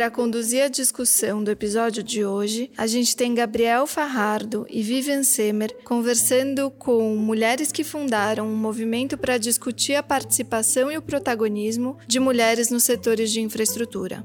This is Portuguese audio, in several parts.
Para conduzir a discussão do episódio de hoje, a gente tem Gabriel Farrardo e Vivian Semer conversando com mulheres que fundaram um movimento para discutir a participação e o protagonismo de mulheres nos setores de infraestrutura.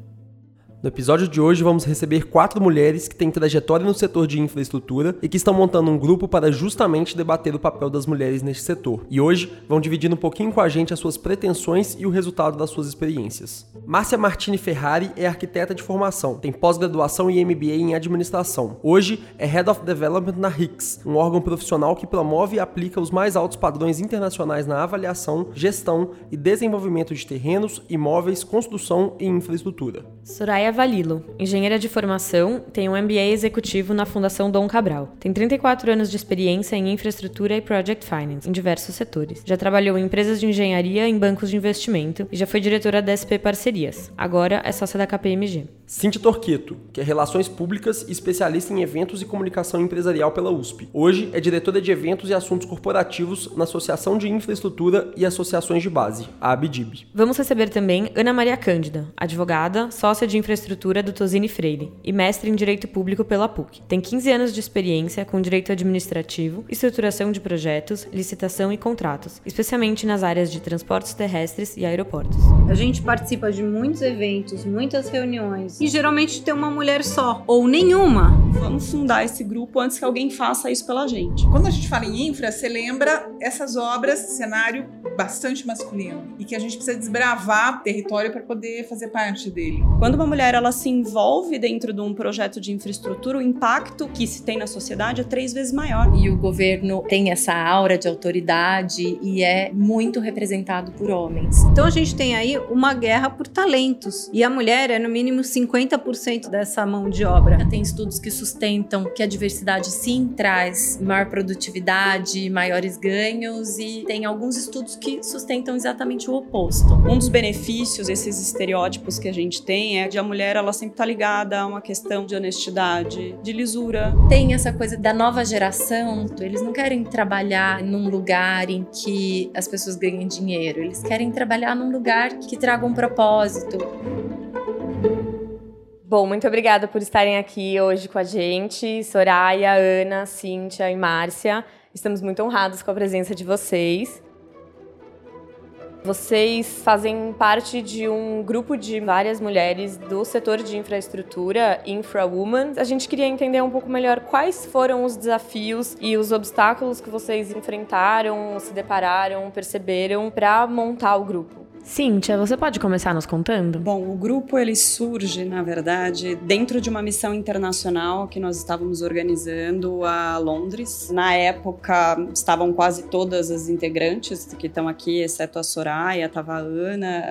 No episódio de hoje, vamos receber quatro mulheres que têm trajetória no setor de infraestrutura e que estão montando um grupo para justamente debater o papel das mulheres neste setor. E hoje vão dividir um pouquinho com a gente as suas pretensões e o resultado das suas experiências. Márcia Martini Ferrari é arquiteta de formação, tem pós-graduação e MBA em administração. Hoje é Head of Development na RICS, um órgão profissional que promove e aplica os mais altos padrões internacionais na avaliação, gestão e desenvolvimento de terrenos, imóveis, construção e infraestrutura. Soraya Valilo, engenheira de formação, tem um MBA executivo na Fundação Dom Cabral. Tem 34 anos de experiência em infraestrutura e project finance, em diversos setores. Já trabalhou em empresas de engenharia, em bancos de investimento e já foi diretora da SP Parcerias. Agora é sócia da KPMG. Cintia Torqueto, que é Relações Públicas e especialista em eventos e comunicação empresarial pela USP. Hoje é diretora de eventos e assuntos corporativos na Associação de Infraestrutura e Associações de Base, a ABDIB. Vamos receber também Ana Maria Cândida, advogada, sócia de infraestrutura Infraestrutura do Tosini Freire e mestre em Direito Público pela PUC. Tem 15 anos de experiência com Direito Administrativo, Estruturação de Projetos, Licitação e Contratos, especialmente nas áreas de transportes terrestres e aeroportos. A gente participa de muitos eventos, muitas reuniões e geralmente tem uma mulher só ou nenhuma. Vamos fundar esse grupo antes que alguém faça isso pela gente. Quando a gente fala em infra, você lembra essas obras, cenário bastante masculino e que a gente precisa desbravar território para poder fazer parte dele. Quando uma mulher ela se envolve dentro de um projeto de infraestrutura, o impacto que se tem na sociedade é três vezes maior. E o governo tem essa aura de autoridade e é muito representado por homens. Então a gente tem aí uma guerra por talentos e a mulher é no mínimo 50% dessa mão de obra. Tem estudos que sustentam que a diversidade sim traz maior produtividade, maiores ganhos e tem alguns estudos que sustentam exatamente o oposto. Um dos benefícios desses estereótipos que a gente tem é de a mulher mulher ela sempre está ligada a uma questão de honestidade, de lisura. Tem essa coisa da nova geração, eles não querem trabalhar num lugar em que as pessoas ganhem dinheiro, eles querem trabalhar num lugar que traga um propósito. Bom, muito obrigada por estarem aqui hoje com a gente, Soraya, Ana, Cíntia e Márcia. Estamos muito honrados com a presença de vocês. Vocês fazem parte de um grupo de várias mulheres do setor de infraestrutura, InfraWoman. A gente queria entender um pouco melhor quais foram os desafios e os obstáculos que vocês enfrentaram, se depararam, perceberam para montar o grupo. Cíntia, você pode começar nos contando? Bom, o grupo ele surge, na verdade, dentro de uma missão internacional que nós estávamos organizando a Londres. Na época, estavam quase todas as integrantes que estão aqui, exceto a Soraya, estava a Ana,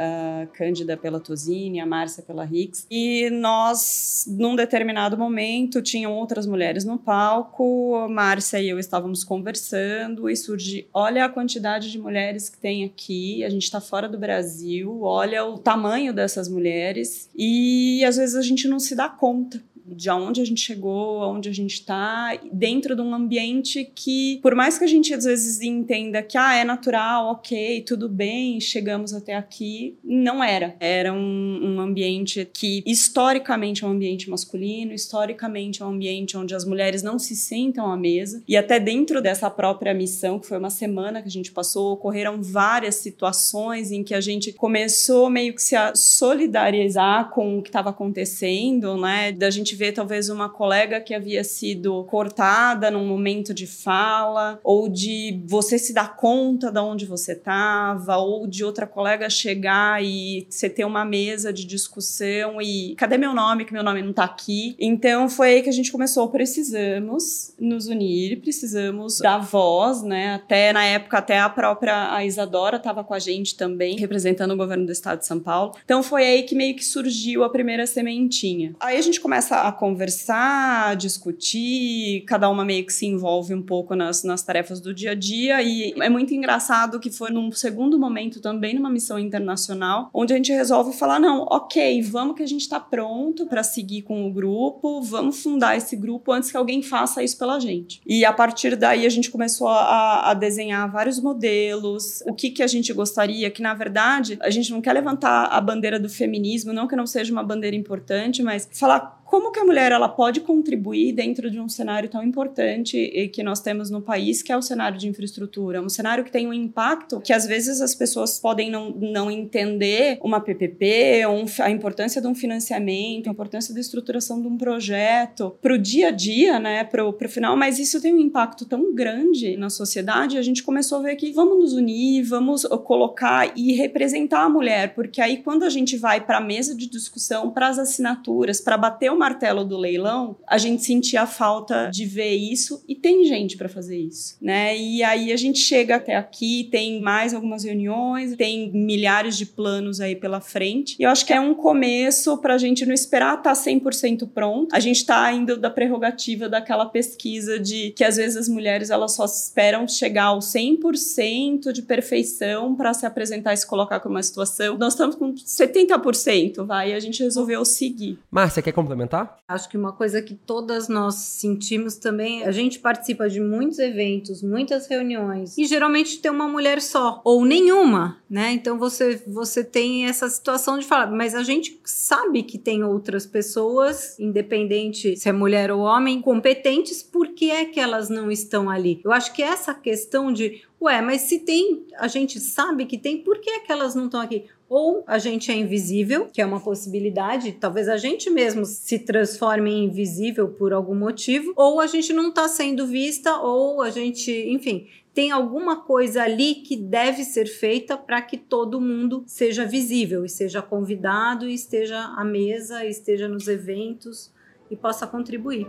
a Cândida pela Tosini, a Márcia pela Hicks. E nós, num determinado momento, tinham outras mulheres no palco, a Márcia e eu estávamos conversando e surge, olha a quantidade de mulheres que tem aqui, a gente está fora do Brasil Brasil, olha o tamanho dessas mulheres e às vezes a gente não se dá conta de onde a gente chegou, aonde a gente está, dentro de um ambiente que, por mais que a gente às vezes entenda que ah, é natural, ok, tudo bem, chegamos até aqui, não era. Era um, um ambiente que historicamente é um ambiente masculino, historicamente é um ambiente onde as mulheres não se sentam à mesa, e até dentro dessa própria missão, que foi uma semana que a gente passou, ocorreram várias situações em que a gente começou meio que se a solidarizar com o que estava acontecendo, né? Da gente gente vê talvez uma colega que havia sido cortada num momento de fala, ou de você se dar conta de onde você estava, ou de outra colega chegar e você ter uma mesa de discussão e cadê meu nome, que meu nome não está aqui. Então foi aí que a gente começou, precisamos nos unir, precisamos dar voz, né? Até na época, até a própria a Isadora estava com a gente também, representando o governo do estado de São Paulo. Então foi aí que meio que surgiu a primeira sementinha. Aí a gente começa a conversar, a discutir, cada uma meio que se envolve um pouco nas, nas tarefas do dia a dia. E é muito engraçado que foi num segundo momento também, numa missão internacional, onde a gente resolve falar: não, ok, vamos que a gente está pronto para seguir com o grupo, vamos fundar esse grupo antes que alguém faça isso pela gente. E a partir daí a gente começou a, a desenhar vários modelos, o que, que a gente gostaria, que na verdade a gente não quer levantar a bandeira do feminismo, não que não seja uma bandeira importante, mas falar como que a mulher ela pode contribuir dentro de um cenário tão importante que nós temos no país, que é o cenário de infraestrutura, um cenário que tem um impacto que às vezes as pessoas podem não, não entender uma PPP, um, a importância de um financiamento, a importância da estruturação de um projeto para o dia a dia, né, para o final, mas isso tem um impacto tão grande na sociedade, a gente começou a ver que vamos nos unir, vamos colocar e representar a mulher, porque aí quando a gente vai para a mesa de discussão, para as assinaturas, para bater uma martelo do leilão, a gente sentia a falta de ver isso e tem gente para fazer isso, né? E aí a gente chega até aqui, tem mais algumas reuniões, tem milhares de planos aí pela frente. E eu acho que é um começo para a gente não esperar estar tá 100% pronto. A gente está indo da prerrogativa daquela pesquisa de que às vezes as mulheres elas só esperam chegar ao 100% de perfeição para se apresentar e se colocar com uma situação. Nós estamos com 70%, vai, e a gente resolveu seguir. Márcia, quer complementar? Tá? Acho que uma coisa que todas nós sentimos também, a gente participa de muitos eventos, muitas reuniões, e geralmente tem uma mulher só, ou nenhuma, né? Então você, você tem essa situação de falar, mas a gente sabe que tem outras pessoas, independente se é mulher ou homem, competentes, por que é que elas não estão ali? Eu acho que essa questão de Ué, mas se tem, a gente sabe que tem, por que, é que elas não estão aqui? Ou a gente é invisível, que é uma possibilidade, talvez a gente mesmo se transforme em invisível por algum motivo, ou a gente não está sendo vista, ou a gente, enfim, tem alguma coisa ali que deve ser feita para que todo mundo seja visível e seja convidado e esteja à mesa, esteja nos eventos e possa contribuir.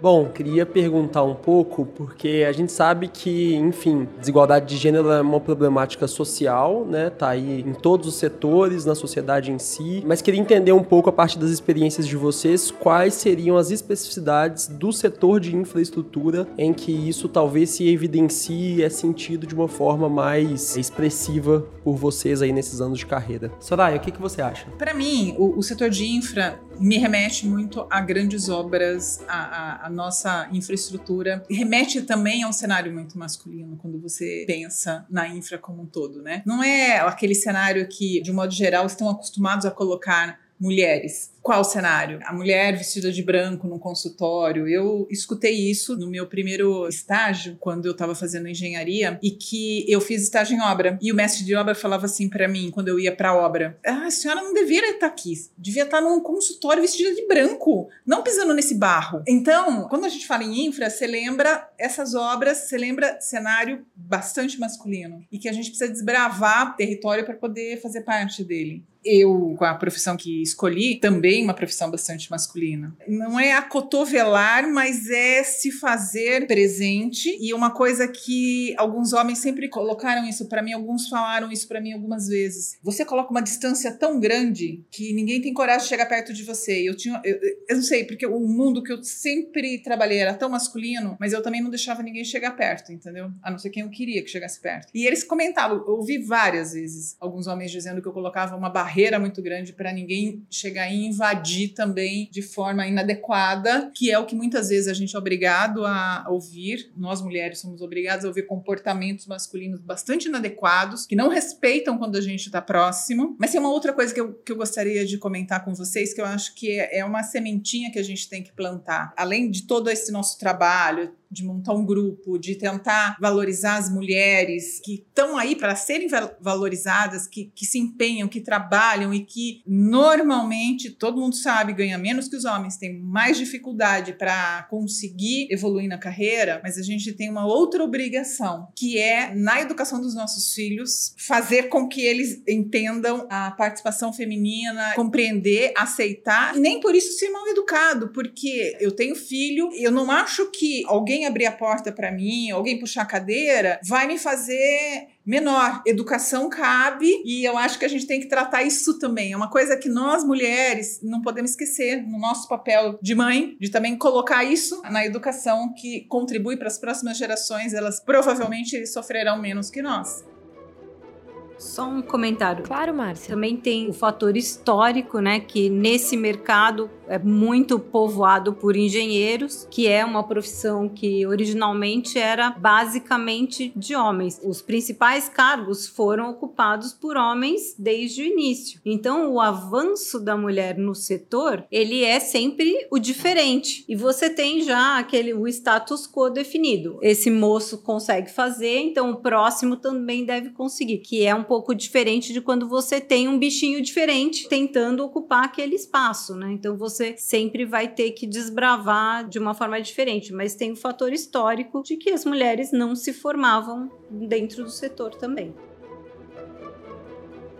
Bom, queria perguntar um pouco, porque a gente sabe que, enfim, desigualdade de gênero é uma problemática social, né? Tá aí em todos os setores, na sociedade em si. Mas queria entender um pouco, a partir das experiências de vocês, quais seriam as especificidades do setor de infraestrutura em que isso talvez se evidencie é sentido de uma forma mais expressiva por vocês aí nesses anos de carreira. Soraya, o que, que você acha? Para mim, o, o setor de infra me remete muito a grandes obras, a, a, a, nossa infraestrutura. Remete também a um cenário muito masculino quando você pensa na infra como um todo, né? Não é aquele cenário que, de um modo geral, estão acostumados a colocar mulheres. Qual cenário? A mulher vestida de branco num consultório. Eu escutei isso no meu primeiro estágio, quando eu estava fazendo engenharia, e que eu fiz estágio em obra. E o mestre de obra falava assim para mim, quando eu ia para obra: ah, a senhora não deveria estar aqui, devia estar num consultório vestida de branco, não pisando nesse barro. Então, quando a gente fala em infra, você lembra essas obras, você lembra cenário bastante masculino e que a gente precisa desbravar território para poder fazer parte dele eu, com a profissão que escolhi, também uma profissão bastante masculina. Não é acotovelar, mas é se fazer presente. E uma coisa que alguns homens sempre colocaram isso para mim, alguns falaram isso para mim algumas vezes. Você coloca uma distância tão grande que ninguém tem coragem de chegar perto de você. Eu tinha, eu, eu não sei, porque o mundo que eu sempre trabalhei era tão masculino, mas eu também não deixava ninguém chegar perto, entendeu? A não ser quem eu queria que chegasse perto. E eles comentavam, eu ouvi várias vezes alguns homens dizendo que eu colocava uma barreira muito grande para ninguém chegar e invadir também de forma inadequada, que é o que muitas vezes a gente é obrigado a ouvir. Nós mulheres somos obrigadas a ouvir comportamentos masculinos bastante inadequados, que não respeitam quando a gente está próximo. Mas tem uma outra coisa que eu, que eu gostaria de comentar com vocês, que eu acho que é, é uma sementinha que a gente tem que plantar. Além de todo esse nosso trabalho, de montar um grupo, de tentar valorizar as mulheres que estão aí para serem valorizadas, que, que se empenham, que trabalham e que normalmente todo mundo sabe ganha menos que os homens, tem mais dificuldade para conseguir evoluir na carreira, mas a gente tem uma outra obrigação, que é na educação dos nossos filhos fazer com que eles entendam a participação feminina, compreender, aceitar, e nem por isso ser mal educado, porque eu tenho filho, eu não acho que alguém abrir a porta para mim, alguém puxar a cadeira, vai me fazer menor. Educação cabe e eu acho que a gente tem que tratar isso também. É uma coisa que nós mulheres não podemos esquecer no nosso papel de mãe, de também colocar isso na educação que contribui para as próximas gerações, elas provavelmente sofrerão menos que nós. Só um comentário. Claro, Márcia. Também tem o fator histórico, né? Que nesse mercado é muito povoado por engenheiros, que é uma profissão que originalmente era basicamente de homens. Os principais cargos foram ocupados por homens desde o início. Então, o avanço da mulher no setor, ele é sempre o diferente. E você tem já aquele o status quo definido. Esse moço consegue fazer, então o próximo também deve conseguir, que é um pouco diferente de quando você tem um bichinho diferente tentando ocupar aquele espaço, né? Então você sempre vai ter que desbravar de uma forma diferente, mas tem o fator histórico de que as mulheres não se formavam dentro do setor também.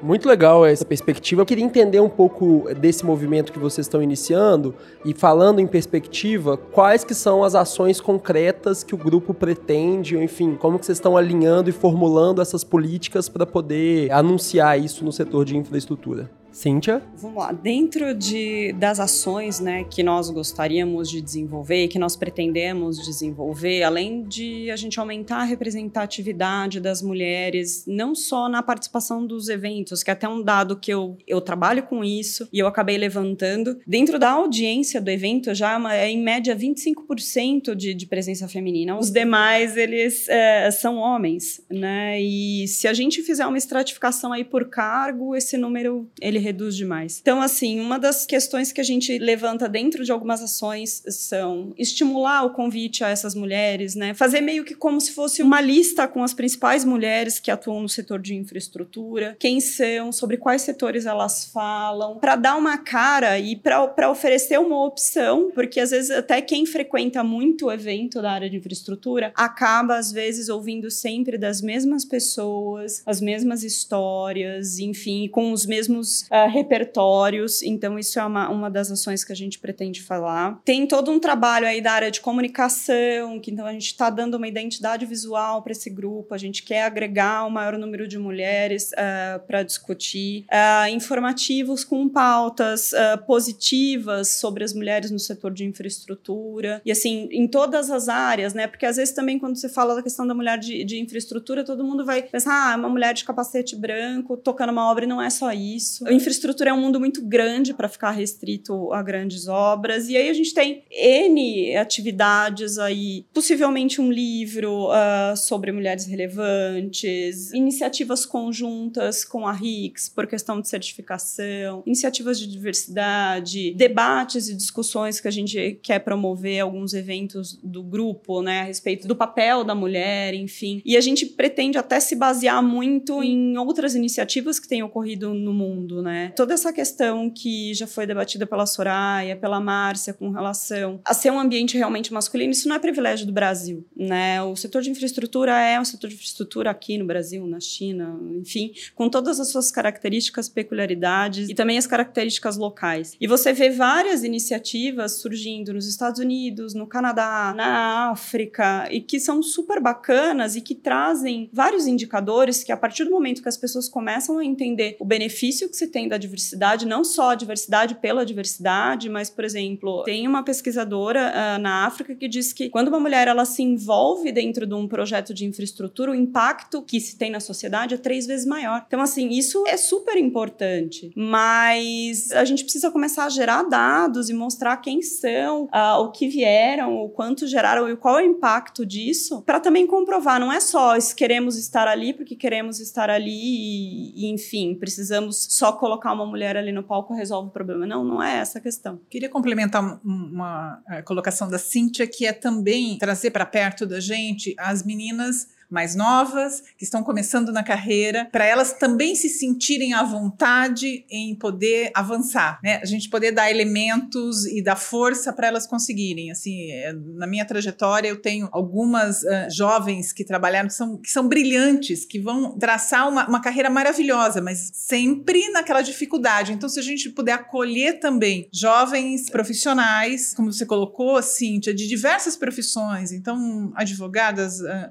Muito legal essa perspectiva. Eu queria entender um pouco desse movimento que vocês estão iniciando e falando em perspectiva, quais que são as ações concretas que o grupo pretende, ou enfim, como que vocês estão alinhando e formulando essas políticas para poder anunciar isso no setor de infraestrutura. Cíntia? Vamos lá. Dentro de, das ações né, que nós gostaríamos de desenvolver, que nós pretendemos desenvolver, além de a gente aumentar a representatividade das mulheres, não só na participação dos eventos, que é até um dado que eu, eu trabalho com isso e eu acabei levantando. Dentro da audiência do evento, já é em média 25% de, de presença feminina. Os demais, eles é, são homens, né? E se a gente fizer uma estratificação aí por cargo, esse número ele reduz demais. Então, assim, uma das questões que a gente levanta dentro de algumas ações são estimular o convite a essas mulheres, né? Fazer meio que como se fosse uma lista com as principais mulheres que atuam no setor de infraestrutura, quem são, sobre quais setores elas falam, para dar uma cara e para oferecer uma opção, porque às vezes até quem frequenta muito o evento da área de infraestrutura acaba às vezes ouvindo sempre das mesmas pessoas, as mesmas histórias, enfim, com os mesmos uh, repertórios. Então, isso é uma, uma das ações que a gente pretende falar. Tem todo um trabalho aí da área de comunicação, que então a gente está dando uma identidade visual para esse grupo, a gente quer agregar o maior número de mulheres uh, eh, para discutir, uh, informativos com pautas positivas sobre as mulheres no setor de infraestrutura, e assim, em todas as áreas, né? Porque às vezes também quando você fala da questão da mulher de, de infraestrutura, todo mundo vai pensar, ah, uma mulher de capacete branco tocando uma obra, e não é só isso infraestrutura é um mundo muito grande para ficar restrito a grandes obras. E aí a gente tem N atividades aí, possivelmente um livro uh, sobre mulheres relevantes, iniciativas conjuntas com a RICS por questão de certificação, iniciativas de diversidade, debates e discussões que a gente quer promover, alguns eventos do grupo, né, a respeito do papel da mulher, enfim. E a gente pretende até se basear muito em outras iniciativas que têm ocorrido no mundo, né? Né? Toda essa questão que já foi debatida pela Soraya, pela Márcia, com relação a ser um ambiente realmente masculino, isso não é privilégio do Brasil, né? O setor de infraestrutura é um setor de infraestrutura aqui no Brasil, na China, enfim, com todas as suas características, peculiaridades e também as características locais. E você vê várias iniciativas surgindo nos Estados Unidos, no Canadá, na África, e que são super bacanas e que trazem vários indicadores que, a partir do momento que as pessoas começam a entender o benefício que se tem da diversidade, não só a diversidade pela diversidade, mas, por exemplo, tem uma pesquisadora uh, na África que diz que quando uma mulher ela se envolve dentro de um projeto de infraestrutura, o impacto que se tem na sociedade é três vezes maior. Então, assim, isso é super importante, mas a gente precisa começar a gerar dados e mostrar quem são, uh, o que vieram, o quanto geraram e qual é o impacto disso, para também comprovar. Não é só queremos estar ali porque queremos estar ali e, e enfim, precisamos só colocar uma mulher ali no palco resolve o problema. Não, não é essa a questão. Queria complementar uma, uma eh, colocação da Cíntia, que é também trazer para perto da gente as meninas mais novas, que estão começando na carreira, para elas também se sentirem à vontade em poder avançar, né? A gente poder dar elementos e dar força para elas conseguirem. Assim, é, na minha trajetória eu tenho algumas uh, jovens que trabalharam que são, que são brilhantes, que vão traçar uma, uma carreira maravilhosa, mas sempre naquela dificuldade. Então, se a gente puder acolher também jovens profissionais, como você colocou, Cíntia, de diversas profissões, então advogadas, uh,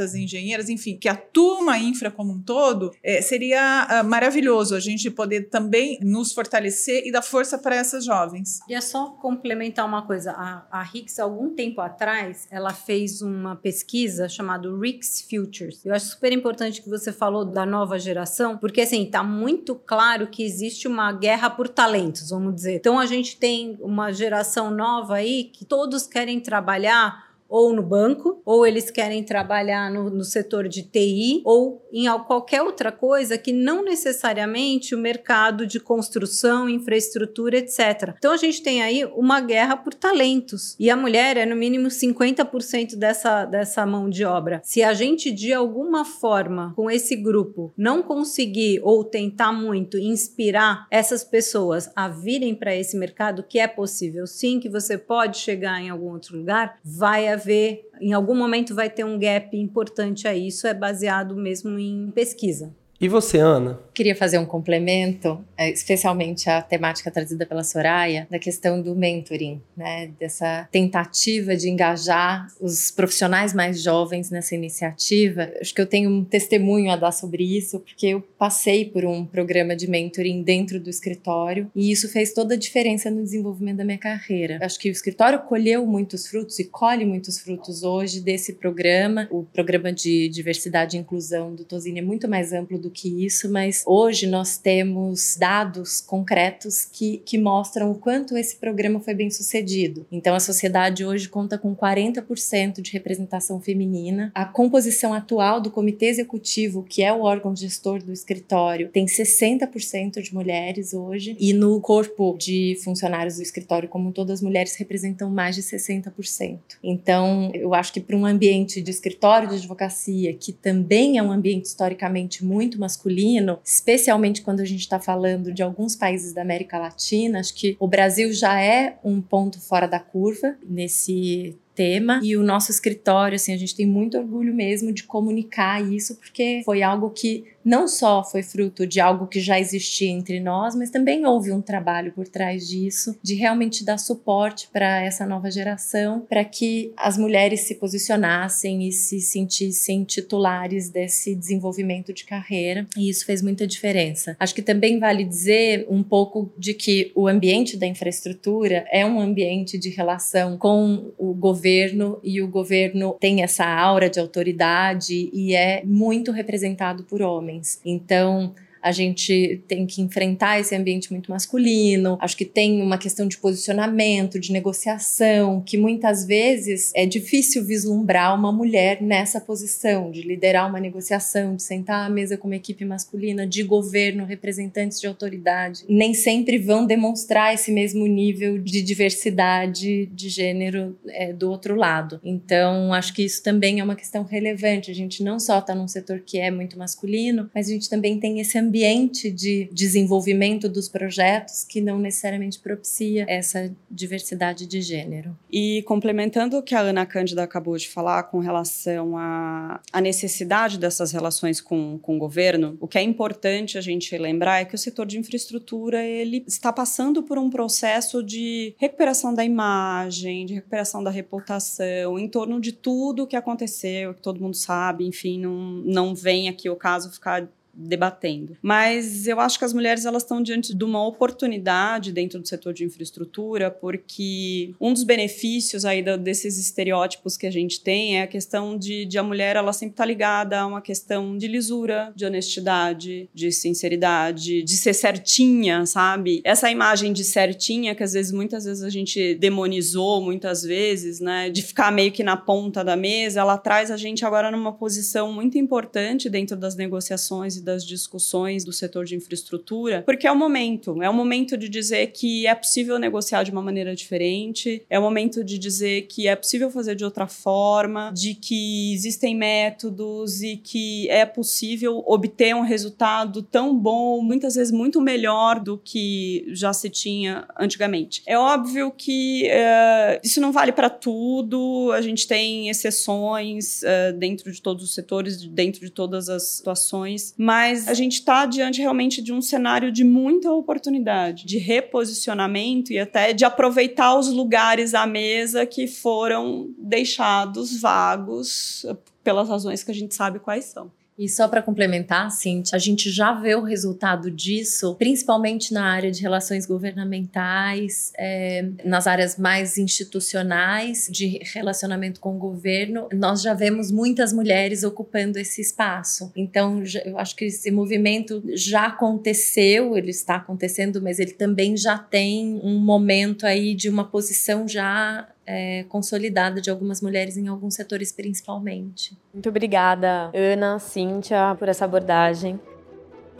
arquitetas engenheiras, enfim, que atuam na infra como um todo, é, seria uh, maravilhoso a gente poder também nos fortalecer e dar força para essas jovens. E é só complementar uma coisa. A, a algum tempo atrás, ela fez uma pesquisa chamada Ricks Futures. Eu acho super importante que você falou da nova geração, porque assim, tá muito claro que existe uma guerra por talentos, vamos dizer. Então a gente tem uma geração nova aí que todos querem trabalhar ou no banco, ou eles querem trabalhar no, no, setor de TI, ou em qualquer outra coisa que não necessariamente o mercado de construção, infraestrutura, etc. Então a gente tem aí uma guerra por talentos. E a mulher é no mínimo 50% dessa, dessa mão de obra. Se a gente, de alguma forma, com esse grupo, não conseguir ou tentar muito inspirar essas pessoas a virem para esse mercado, que é possível sim, que você pode chegar em algum outro lugar, vai haver haver, em algum momento vai ter um gap importante aí. Isso é baseado mesmo em pesquisa. E você, Ana? Queria fazer um complemento, é, especialmente a temática trazida pela Soraya, da questão do mentoring, né? Dessa tentativa de engajar os profissionais mais jovens nessa iniciativa. Acho que eu tenho um testemunho a dar sobre isso, porque eu passei por um programa de mentoring dentro do escritório e isso fez toda a diferença no desenvolvimento da minha carreira. Acho que o escritório colheu muitos frutos e colhe muitos frutos hoje desse programa. O programa de diversidade e inclusão do Tosini é muito mais amplo do do que isso, mas hoje nós temos dados concretos que, que mostram o quanto esse programa foi bem sucedido. Então, a sociedade hoje conta com 40% de representação feminina. A composição atual do comitê executivo, que é o órgão gestor do escritório, tem 60% de mulheres hoje, e no corpo de funcionários do escritório, como todas as mulheres representam mais de 60%. Então, eu acho que para um ambiente de escritório de advocacia, que também é um ambiente historicamente muito masculino, especialmente quando a gente está falando de alguns países da América Latina. Acho que o Brasil já é um ponto fora da curva nesse tema e o nosso escritório, assim, a gente tem muito orgulho mesmo de comunicar isso porque foi algo que não só foi fruto de algo que já existia entre nós, mas também houve um trabalho por trás disso, de realmente dar suporte para essa nova geração, para que as mulheres se posicionassem e se sentissem titulares desse desenvolvimento de carreira, e isso fez muita diferença. Acho que também vale dizer um pouco de que o ambiente da infraestrutura é um ambiente de relação com o governo e o governo tem essa aura de autoridade e é muito representado por homens homens. Então, a gente tem que enfrentar esse ambiente muito masculino. Acho que tem uma questão de posicionamento, de negociação, que muitas vezes é difícil vislumbrar uma mulher nessa posição de liderar uma negociação, de sentar à mesa com uma equipe masculina, de governo, representantes de autoridade. Nem sempre vão demonstrar esse mesmo nível de diversidade de gênero é, do outro lado. Então, acho que isso também é uma questão relevante. A gente não só está num setor que é muito masculino, mas a gente também tem esse ambiente ambiente de desenvolvimento dos projetos que não necessariamente propicia essa diversidade de gênero. E complementando o que a Ana Cândida acabou de falar com relação à, à necessidade dessas relações com, com o governo, o que é importante a gente lembrar é que o setor de infraestrutura ele está passando por um processo de recuperação da imagem, de recuperação da reputação, em torno de tudo o que aconteceu, que todo mundo sabe, enfim, não, não vem aqui o caso ficar debatendo. Mas eu acho que as mulheres elas estão diante de uma oportunidade dentro do setor de infraestrutura, porque um dos benefícios aí desses estereótipos que a gente tem é a questão de, de a mulher ela sempre estar tá ligada a uma questão de lisura, de honestidade, de sinceridade, de ser certinha, sabe? Essa imagem de certinha que às vezes muitas vezes a gente demonizou muitas vezes, né, de ficar meio que na ponta da mesa, ela traz a gente agora numa posição muito importante dentro das negociações e das discussões do setor de infraestrutura, porque é o momento, é o momento de dizer que é possível negociar de uma maneira diferente, é o momento de dizer que é possível fazer de outra forma, de que existem métodos e que é possível obter um resultado tão bom, muitas vezes muito melhor do que já se tinha antigamente. É óbvio que uh, isso não vale para tudo, a gente tem exceções uh, dentro de todos os setores, dentro de todas as situações, mas a gente está diante realmente de um cenário de muita oportunidade, de reposicionamento e até de aproveitar os lugares à mesa que foram deixados vagos pelas razões que a gente sabe quais são. E só para complementar, Cintia, a gente já vê o resultado disso, principalmente na área de relações governamentais, é, nas áreas mais institucionais, de relacionamento com o governo. Nós já vemos muitas mulheres ocupando esse espaço. Então, eu acho que esse movimento já aconteceu, ele está acontecendo, mas ele também já tem um momento aí de uma posição já é, consolidada de algumas mulheres em alguns setores principalmente. Muito obrigada, Ana, Cíntia, por essa abordagem.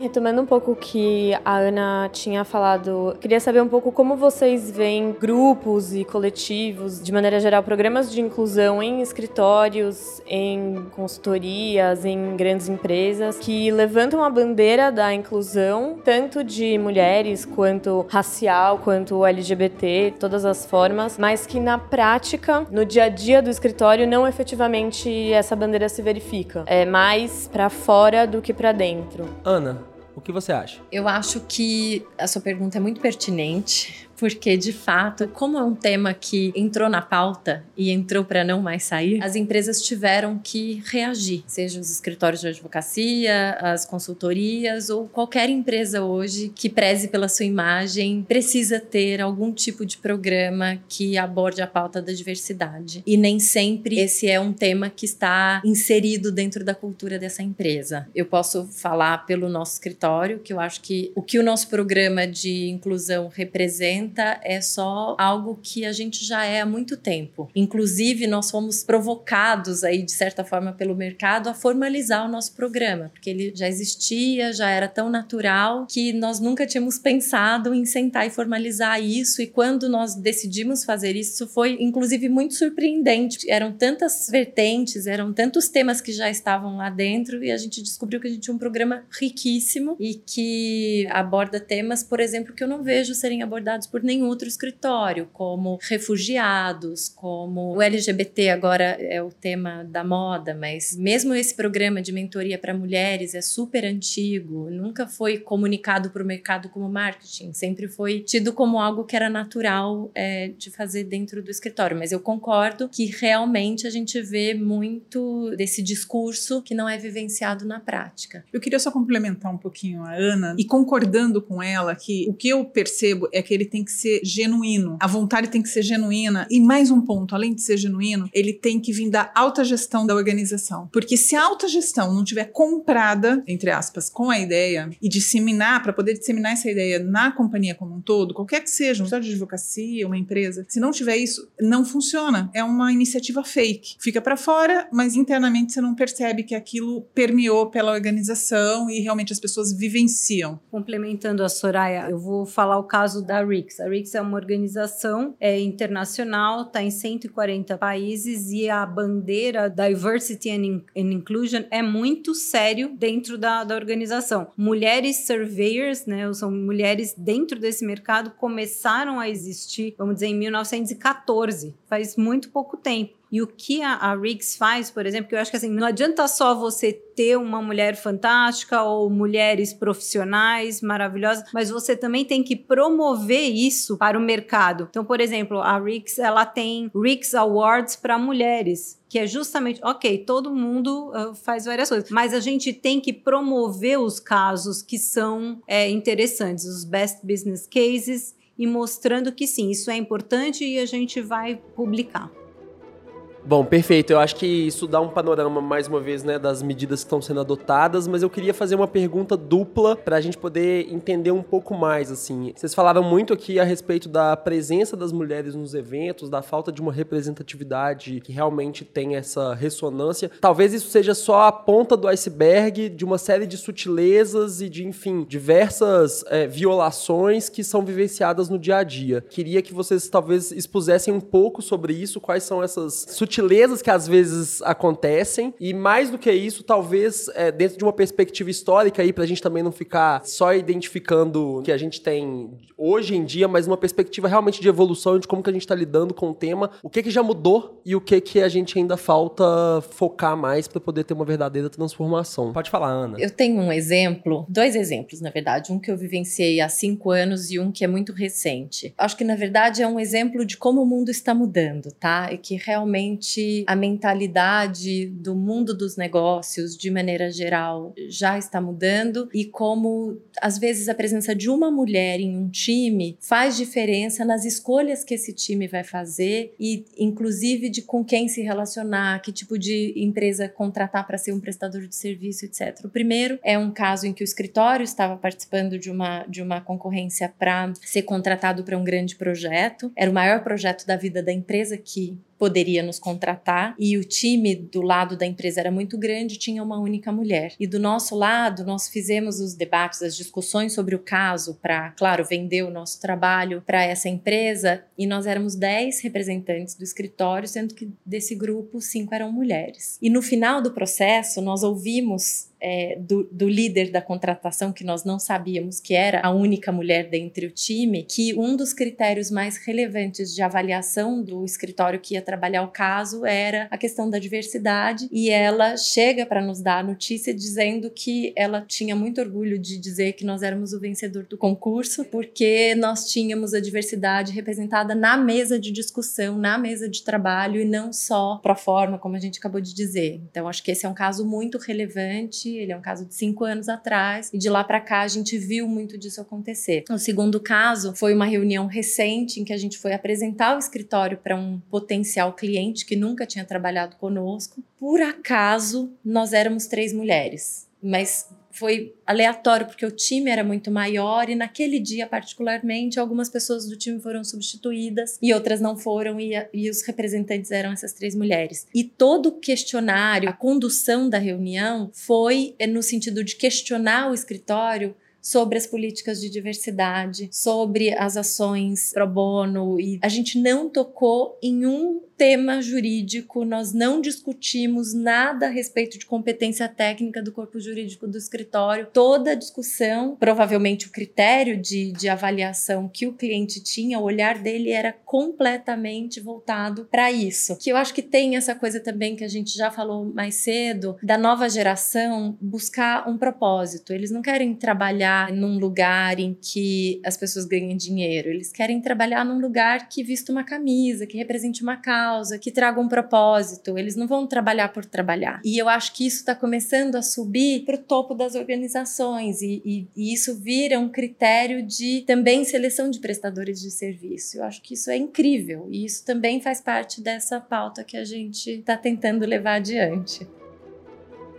Retomando um pouco o que a Ana tinha falado, queria saber um pouco como vocês veem grupos e coletivos, de maneira geral, programas de inclusão em escritórios, em consultorias, em grandes empresas, que levantam a bandeira da inclusão, tanto de mulheres quanto racial, quanto LGBT, todas as formas, mas que na prática, no dia a dia do escritório, não efetivamente essa bandeira se verifica. É mais para fora do que para dentro. Ana, o que você acha? Eu acho que a sua pergunta é muito pertinente, porque de fato, como é um tema que entrou na pauta e entrou para não mais sair, as empresas tiveram que reagir, seja os escritórios de advocacia, as consultorias ou qualquer empresa hoje que preze pela sua imagem precisa ter algum tipo de programa que aborde a pauta da diversidade. E nem sempre esse é um tema que está inserido dentro da cultura dessa empresa. Eu posso falar pelo nosso escritório que eu acho que o que o nosso programa de inclusão representa é só algo que a gente já é há muito tempo. Inclusive, nós fomos provocados aí, de certa forma, pelo mercado a formalizar o nosso programa, porque ele já existia, já era tão natural que nós nunca tínhamos pensado em sentar e formalizar isso. E quando nós decidimos fazer isso, foi inclusive muito surpreendente. Eram tantas vertentes, eram tantos temas que já estavam lá dentro e a gente descobriu que a gente tinha um programa riquíssimo e que aborda temas, por exemplo, que eu não vejo serem abordados por nenhum outro escritório, como refugiados, como o LGBT agora é o tema da moda, mas mesmo esse programa de mentoria para mulheres é super antigo, nunca foi comunicado para o mercado como marketing, sempre foi tido como algo que era natural é, de fazer dentro do escritório. Mas eu concordo que realmente a gente vê muito desse discurso que não é vivenciado na prática. Eu queria só complementar um pouquinho a Ana e concordando com ela que o que eu percebo é que ele tem que que ser genuíno. A vontade tem que ser genuína. E mais um ponto, além de ser genuíno, ele tem que vir da alta gestão da organização. Porque se a alta gestão não tiver comprada, entre aspas, com a ideia e disseminar, para poder disseminar essa ideia na companhia como um todo, qualquer que seja, um estado de advocacia, uma empresa, se não tiver isso, não funciona. É uma iniciativa fake. Fica para fora, mas internamente você não percebe que aquilo permeou pela organização e realmente as pessoas vivenciam. Complementando a Soraya, eu vou falar o caso da Rix. A RICS é uma organização é, internacional, está em 140 países e a bandeira Diversity and, and Inclusion é muito sério dentro da, da organização. Mulheres surveyors, né, são mulheres dentro desse mercado, começaram a existir, vamos dizer, em 1914, faz muito pouco tempo. E o que a, a Riggs faz, por exemplo, que eu acho que assim, não adianta só você ter uma mulher fantástica ou mulheres profissionais maravilhosas, mas você também tem que promover isso para o mercado. Então, por exemplo, a Riggs, ela tem Riggs Awards para mulheres que é justamente, ok, todo mundo uh, faz várias coisas, mas a gente tem que promover os casos que são é, interessantes, os best business cases, e mostrando que sim, isso é importante e a gente vai publicar. Bom, perfeito. Eu acho que isso dá um panorama, mais uma vez, né, das medidas que estão sendo adotadas, mas eu queria fazer uma pergunta dupla para a gente poder entender um pouco mais, assim. Vocês falaram muito aqui a respeito da presença das mulheres nos eventos, da falta de uma representatividade que realmente tem essa ressonância. Talvez isso seja só a ponta do iceberg de uma série de sutilezas e de, enfim, diversas é, violações que são vivenciadas no dia a dia. Queria que vocês talvez expusessem um pouco sobre isso, quais são essas sutilezas sutilezas que às vezes acontecem e mais do que isso, talvez é, dentro de uma perspectiva histórica aí, pra gente também não ficar só identificando o que a gente tem hoje em dia, mas uma perspectiva realmente de evolução de como que a gente tá lidando com o tema, o que que já mudou e o que que a gente ainda falta focar mais para poder ter uma verdadeira transformação. Pode falar, Ana. Eu tenho um exemplo, dois exemplos, na verdade, um que eu vivenciei há cinco anos e um que é muito recente. Acho que, na verdade, é um exemplo de como o mundo está mudando, tá? E que realmente a mentalidade do mundo dos negócios, de maneira geral, já está mudando e como, às vezes, a presença de uma mulher em um time faz diferença nas escolhas que esse time vai fazer e, inclusive, de com quem se relacionar, que tipo de empresa contratar para ser um prestador de serviço, etc. O primeiro é um caso em que o escritório estava participando de uma, de uma concorrência para ser contratado para um grande projeto. Era o maior projeto da vida da empresa que poderia nos contratar e o time do lado da empresa era muito grande, tinha uma única mulher. E do nosso lado, nós fizemos os debates, as discussões sobre o caso para, claro, vender o nosso trabalho para essa empresa e nós éramos 10 representantes do escritório, sendo que desse grupo, cinco eram mulheres. E no final do processo, nós ouvimos é, do, do, líder da contratação, que nós não sabíamos que era a única mulher dentre o time, que um dos critérios mais relevantes de avaliação do escritório que ia trabalhar o caso era a questão da diversidade. E ela chega para nos dar a notícia dizendo que ela tinha muito orgulho de dizer que nós éramos o vencedor do concurso, porque nós tínhamos a diversidade representada na mesa de discussão, na mesa de trabalho e não só pro forma, como a gente acabou de dizer. Então, acho que esse é um caso muito relevante ele é um caso de cinco anos atrás, e de lá para cá a gente viu muito disso acontecer. O segundo caso foi uma reunião recente em que a gente foi apresentar o escritório para um potencial cliente que nunca tinha trabalhado conosco. Por acaso, nós éramos três mulheres, mas foi aleatório porque o time era muito maior e naquele dia particularmente algumas pessoas do time foram substituídas e outras não foram e, e os representantes eram essas três mulheres. E todo o questionário a condução da reunião foi eh, no sentido de questionar o escritório sobre as políticas de diversidade, sobre as ações pro bono e a gente não tocou em um tema jurídico, nós não discutimos nada a respeito de competência técnica do corpo jurídico do escritório. Toda a discussão, provavelmente o critério de, de avaliação que o cliente tinha, o olhar dele era completamente voltado para isso. Que eu acho que tem essa coisa também que a gente já falou mais cedo, da nova geração buscar um propósito. Eles não querem trabalhar num lugar em que as pessoas ganhem dinheiro, eles querem trabalhar num lugar que vista uma camisa, que represente uma causa causa, que traga um propósito. Eles não vão trabalhar por trabalhar. E eu acho que isso está começando a subir para o topo das organizações e, e, e, isso vira um critério de também seleção de prestadores de serviço. Eu acho que isso é incrível e isso também faz parte dessa pauta que a gente está tentando levar adiante.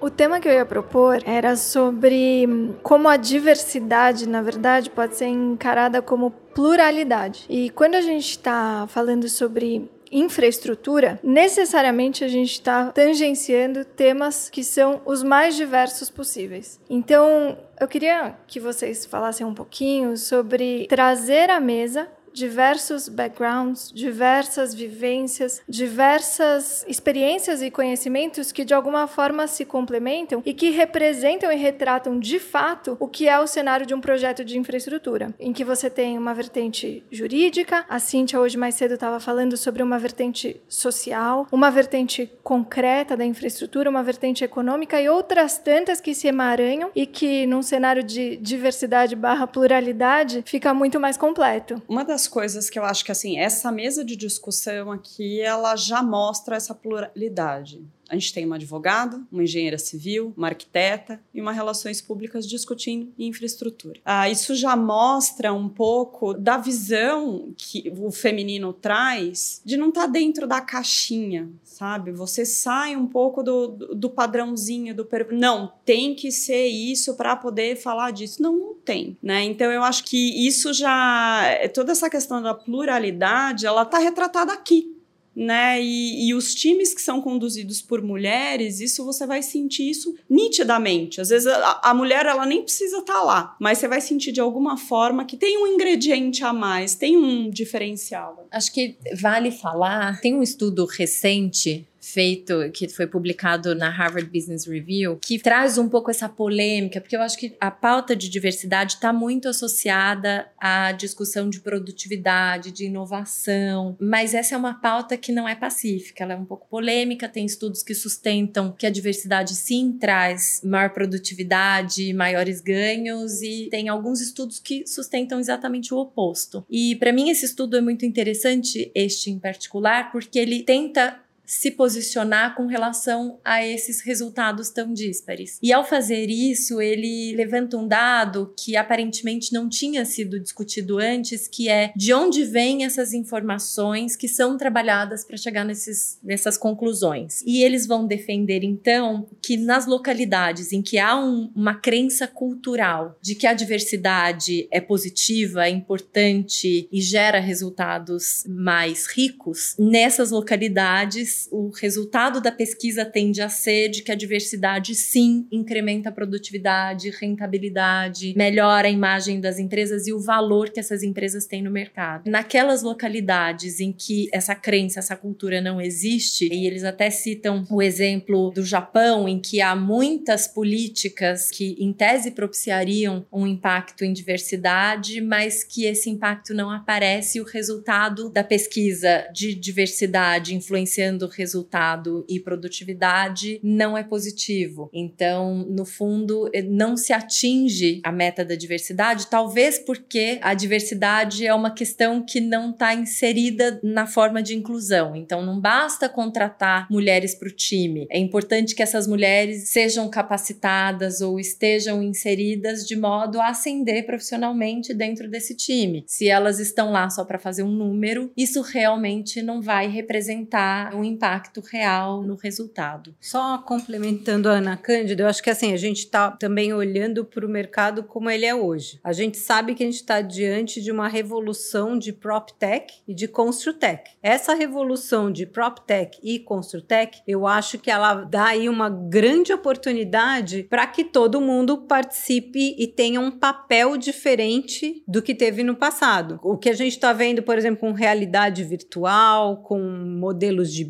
O tema que eu ia propor era sobre como a diversidade, na verdade, pode ser encarada como pluralidade. E quando a gente está falando sobre infraestrutura, necessariamente a gente está tangenciando temas que são os mais diversos possíveis. Então, eu queria que vocês falassem um pouquinho sobre trazer à mesa diversos backgrounds, diversas vivências, diversas experiências e conhecimentos que de alguma forma se complementam e que representam e retratam de fato o que é o cenário de um projeto de infraestrutura, em que você tem uma vertente jurídica, a Cíntia hoje mais cedo estava falando sobre uma vertente social, uma vertente concreta da infraestrutura, uma vertente econômica e outras tantas que se emaranham e que num cenário de diversidade barra pluralidade fica muito mais completo. Uma das coisas que eu acho que assim, essa mesa de discussão aqui, ela já mostra essa pluralidade. A gente tem uma advogada, uma engenheira civil, uma arquiteta e uma relações públicas discutindo infraestrutura. Ah, isso já mostra um pouco da visão que o feminino traz de não estar tá dentro da caixinha, sabe? Você sai um pouco do, do, padrãozinho do não tem que ser isso para poder falar disso. Não, não tem, né? Então eu acho que isso já toda essa questão da pluralidade, ela está retratada aqui né? E, e, os times que são conduzidos por mulheres, isso você vai sentir isso nitidamente. Às vezes a, a mulher ela nem precisa estar tá lá, mas você vai sentir de alguma forma que tem um ingrediente a mais, tem um diferencial. Acho que vale falar, tem um estudo recente feito, que foi publicado na Harvard Business Review, que traz um pouco essa polêmica, porque eu acho que a pauta de diversidade está muito associada à discussão de produtividade, de inovação, mas essa é uma pauta que não é pacífica, ela é um pouco polêmica, tem estudos que sustentam que a diversidade sim traz maior produtividade, maiores ganhos, e tem alguns estudos que sustentam exatamente o oposto. E para mim esse estudo é muito interessante, este em particular, porque ele tenta se posicionar com relação a esses resultados tão díspares. E ao fazer isso, ele levanta um dado que aparentemente não tinha sido discutido antes, que é de onde vêm essas informações que são trabalhadas para chegar nesses, nessas conclusões. E eles vão defender então que nas localidades em que há um, uma crença cultural de que a diversidade é positiva, é importante e gera resultados mais ricos, nessas localidades o resultado da pesquisa tende a ser de que a diversidade sim incrementa a produtividade, rentabilidade, melhora a imagem das empresas e o valor que essas empresas têm no mercado. Naquelas localidades em que essa crença, essa cultura não existe, e eles até citam o exemplo do Japão, em que há muitas políticas que, em tese, propiciariam um impacto em diversidade, mas que esse impacto não aparece, e o resultado da pesquisa de diversidade influenciando resultado e produtividade não é positivo. Então, no fundo, eh, não se atinge a meta da diversidade, talvez porque a diversidade é uma questão que não está inserida na forma de inclusão. Então, não basta contratar mulheres para o time. É importante que essas mulheres sejam capacitadas ou estejam inseridas de modo a ascender profissionalmente dentro desse time. Se elas estão lá só para fazer um número, isso realmente não vai representar um impacto real no resultado. Só complementando a Ana Cândida, eu acho que assim, a gente está também olhando para o mercado como ele é hoje. A gente sabe que a gente está diante de uma revolução de PropTech e de Construtech. Essa revolução de PropTech e Construtech, eu acho que ela dá aí uma grande oportunidade para que todo mundo participe e tenha um papel diferente do que teve no passado. O que a gente está vendo, por exemplo, com realidade virtual, com modelos de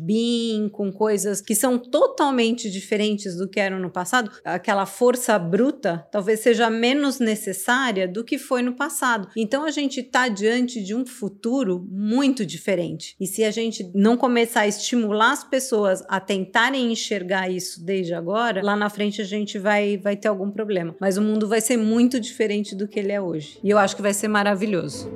Com coisas que são totalmente diferentes do que eram no passado, aquela força bruta talvez seja menos necessária do que foi no passado. Então a gente está diante de um futuro muito diferente. E se a gente não começar a estimular as pessoas a tentarem enxergar isso desde agora, lá na frente a gente vai, vai ter algum problema. Mas o mundo vai ser muito diferente do que ele é hoje. E eu acho que vai ser maravilhoso.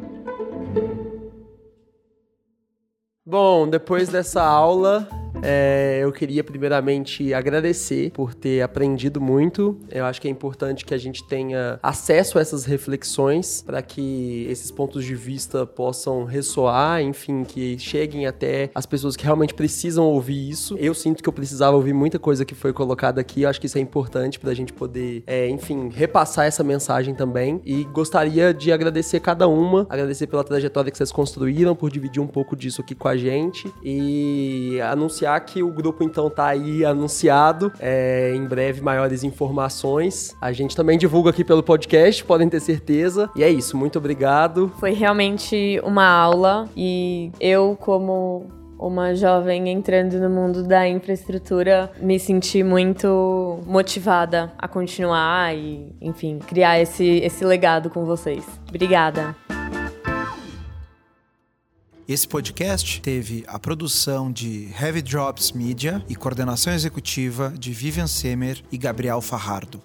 Bom, depois dessa aula, é, eu queria primeiramente agradecer por ter aprendido muito. Eu acho que é importante que a gente tenha acesso a essas reflexões para que esses pontos de vista possam ressoar, enfim, que cheguem até as pessoas que realmente precisam ouvir isso. Eu sinto que eu precisava ouvir muita coisa que foi colocada aqui. Eu acho que isso é importante para a gente poder, é, enfim, repassar essa mensagem também. E gostaria de agradecer cada uma, agradecer pela trajetória que vocês construíram, por dividir um pouco disso aqui com a gente e anunciar anunciar que o grupo então tá aí anunciado. É, em breve, maiores informações. A gente também divulga aqui pelo podcast, podem ter certeza. E é isso, muito obrigado. Foi realmente uma aula e eu, como uma jovem entrando no mundo da infraestrutura, me senti muito motivada a continuar e, enfim, criar esse, esse legado com vocês. Obrigada. Esse podcast teve a produção de Heavy Drops Media e coordenação executiva de Vivian Semer e Gabriel Farrardo.